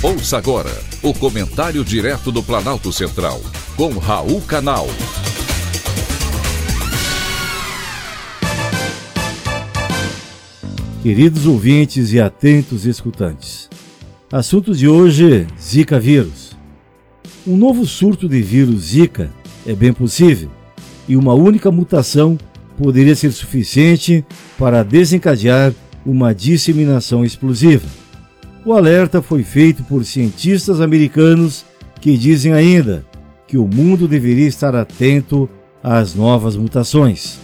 Ouça agora o comentário direto do Planalto Central, com Raul Canal. Queridos ouvintes e atentos escutantes, assunto de hoje: Zika vírus. Um novo surto de vírus Zika é bem possível e uma única mutação poderia ser suficiente para desencadear uma disseminação explosiva. O alerta foi feito por cientistas americanos que dizem ainda que o mundo deveria estar atento às novas mutações.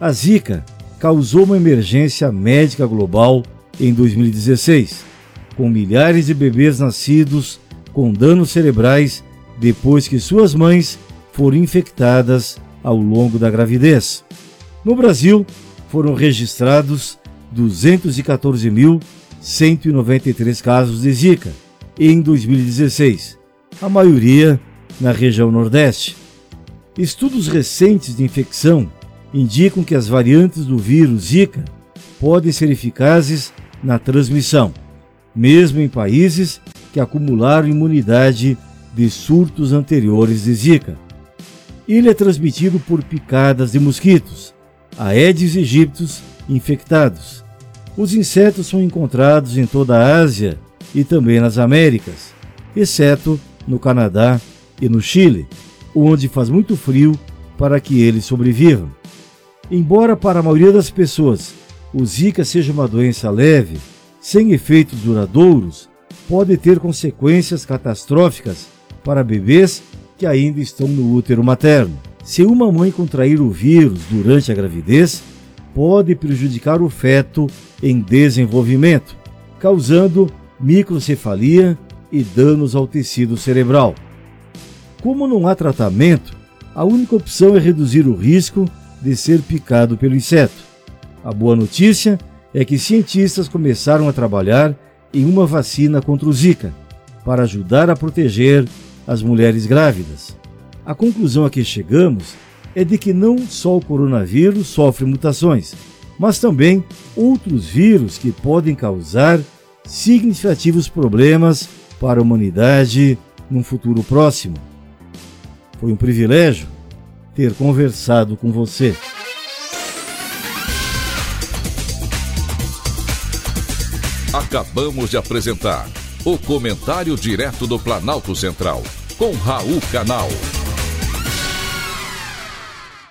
A Zika causou uma emergência médica global em 2016, com milhares de bebês nascidos com danos cerebrais depois que suas mães foram infectadas ao longo da gravidez. No Brasil, foram registrados 214.193 casos de Zika em 2016, a maioria na região Nordeste. Estudos recentes de infecção indicam que as variantes do vírus Zika podem ser eficazes na transmissão, mesmo em países que acumularam imunidade de surtos anteriores de Zika. Ele é transmitido por picadas de mosquitos, Aedes aegyptus infectados. Os insetos são encontrados em toda a Ásia e também nas Américas, exceto no Canadá e no Chile, onde faz muito frio para que eles sobrevivam. Embora para a maioria das pessoas o Zika seja uma doença leve, sem efeitos duradouros, pode ter consequências catastróficas para bebês que ainda estão no útero materno. Se uma mãe contrair o vírus durante a gravidez, pode prejudicar o feto em desenvolvimento, causando microcefalia e danos ao tecido cerebral. Como não há tratamento, a única opção é reduzir o risco de ser picado pelo inseto. A boa notícia é que cientistas começaram a trabalhar em uma vacina contra o Zika, para ajudar a proteger as mulheres grávidas. A conclusão a que chegamos é de que não só o coronavírus sofre mutações, mas também outros vírus que podem causar significativos problemas para a humanidade num futuro próximo. Foi um privilégio ter conversado com você. Acabamos de apresentar o Comentário Direto do Planalto Central, com Raul Canal.